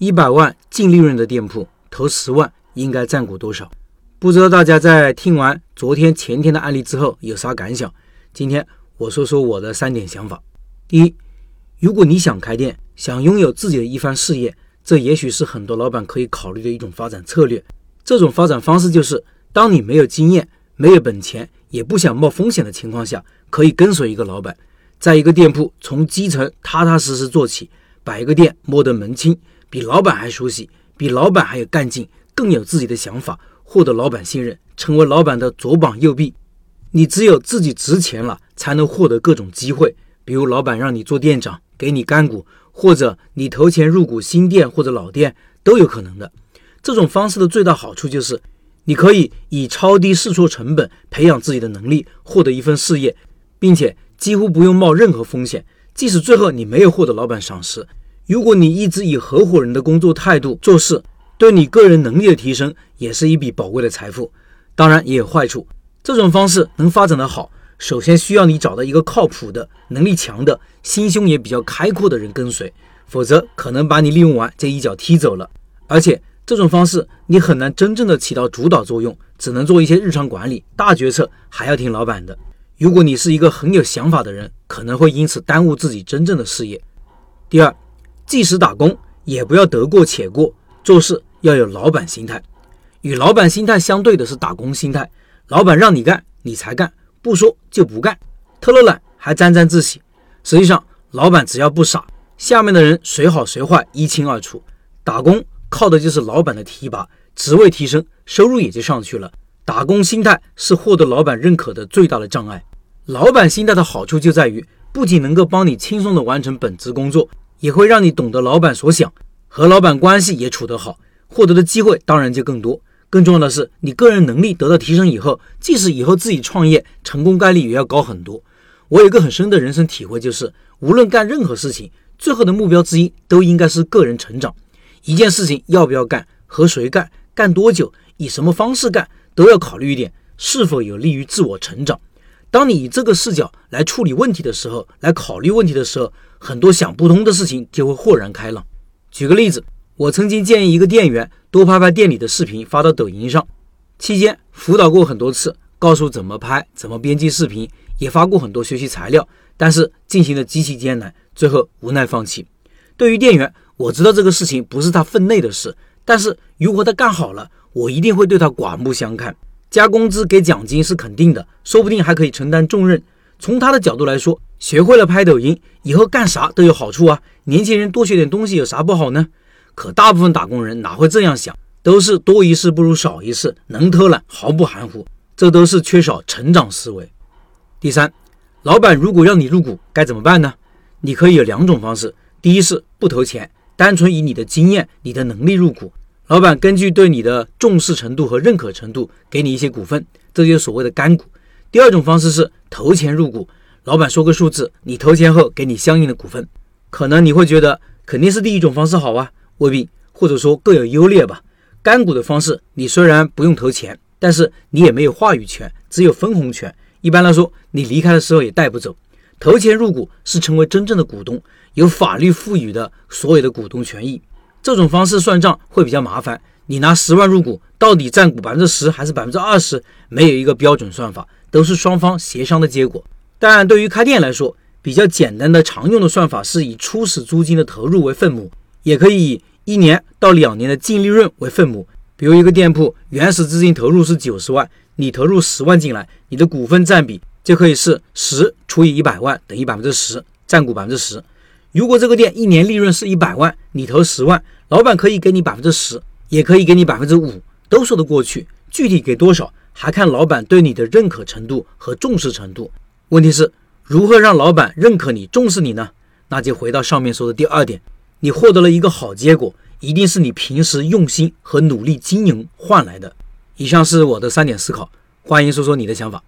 一百万净利润的店铺投十万应该占股多少？不知道大家在听完昨天、前天的案例之后有啥感想？今天我说说我的三点想法。第一，如果你想开店，想拥有自己的一番事业，这也许是很多老板可以考虑的一种发展策略。这种发展方式就是，当你没有经验、没有本钱，也不想冒风险的情况下，可以跟随一个老板，在一个店铺从基层踏踏实实做起，摆一个店摸得门清，比老板还熟悉，比老板还有干劲，更有自己的想法，获得老板信任，成为老板的左膀右臂。你只有自己值钱了，才能获得各种机会，比如老板让你做店长。给你干股，或者你投钱入股新店或者老店都有可能的。这种方式的最大好处就是，你可以以超低试错成本培养自己的能力，获得一份事业，并且几乎不用冒任何风险。即使最后你没有获得老板赏识，如果你一直以合伙人的工作态度做事，对你个人能力的提升也是一笔宝贵的财富。当然也有坏处，这种方式能发展的好。首先需要你找到一个靠谱的、能力强的、心胸也比较开阔的人跟随，否则可能把你利用完这一脚踢走了。而且这种方式你很难真正的起到主导作用，只能做一些日常管理，大决策还要听老板的。如果你是一个很有想法的人，可能会因此耽误自己真正的事业。第二，即使打工，也不要得过且过，做事要有老板心态。与老板心态相对的是打工心态，老板让你干，你才干。不说就不干，偷了懒还沾沾自喜。实际上，老板只要不傻，下面的人谁好谁坏一清二楚。打工靠的就是老板的提拔，职位提升，收入也就上去了。打工心态是获得老板认可的最大的障碍。老板心态的好处就在于，不仅能够帮你轻松的完成本职工作，也会让你懂得老板所想，和老板关系也处得好，获得的机会当然就更多。更重要的是，你个人能力得到提升以后，即使以后自己创业，成功概率也要高很多。我有一个很深的人生体会，就是无论干任何事情，最后的目标之一都应该是个人成长。一件事情要不要干，和谁干，干多久，以什么方式干，都要考虑一点，是否有利于自我成长。当你以这个视角来处理问题的时候，来考虑问题的时候，很多想不通的事情就会豁然开朗。举个例子。我曾经建议一个店员多拍拍店里的视频发到抖音上，期间辅导过很多次，告诉怎么拍、怎么编辑视频，也发过很多学习材料，但是进行的极其艰难，最后无奈放弃。对于店员，我知道这个事情不是他分内的事，但是如果他干好了，我一定会对他刮目相看，加工资给奖金是肯定的，说不定还可以承担重任。从他的角度来说，学会了拍抖音，以后干啥都有好处啊！年轻人多学点东西有啥不好呢？可大部分打工人哪会这样想？都是多一事不如少一事，能偷懒毫不含糊，这都是缺少成长思维。第三，老板如果让你入股，该怎么办呢？你可以有两种方式：第一是不投钱，单纯以你的经验、你的能力入股，老板根据对你的重视程度和认可程度，给你一些股份，这就是所谓的干股。第二种方式是投钱入股，老板说个数字，你投钱后给你相应的股份。可能你会觉得肯定是第一种方式好啊。未必，或者说各有优劣吧。干股的方式，你虽然不用投钱，但是你也没有话语权，只有分红权。一般来说，你离开的时候也带不走。投钱入股是成为真正的股东，有法律赋予的所有的股东权益。这种方式算账会比较麻烦。你拿十万入股，到底占股百分之十还是百分之二十？没有一个标准算法，都是双方协商的结果。但对于开店来说，比较简单的常用的算法是以初始租金的投入为分母，也可以以。一年到两年的净利润为分母，比如一个店铺原始资金投入是九十万，你投入十万进来，你的股份占比就可以是十除以一百万等于百分之十，占股百分之十。如果这个店一年利润是一百万，你投十万，老板可以给你百分之十，也可以给你百分之五，都说得过去。具体给多少还看老板对你的认可程度和重视程度。问题是如何让老板认可你、重视你呢？那就回到上面说的第二点。你获得了一个好结果，一定是你平时用心和努力经营换来的。以上是我的三点思考，欢迎说说你的想法。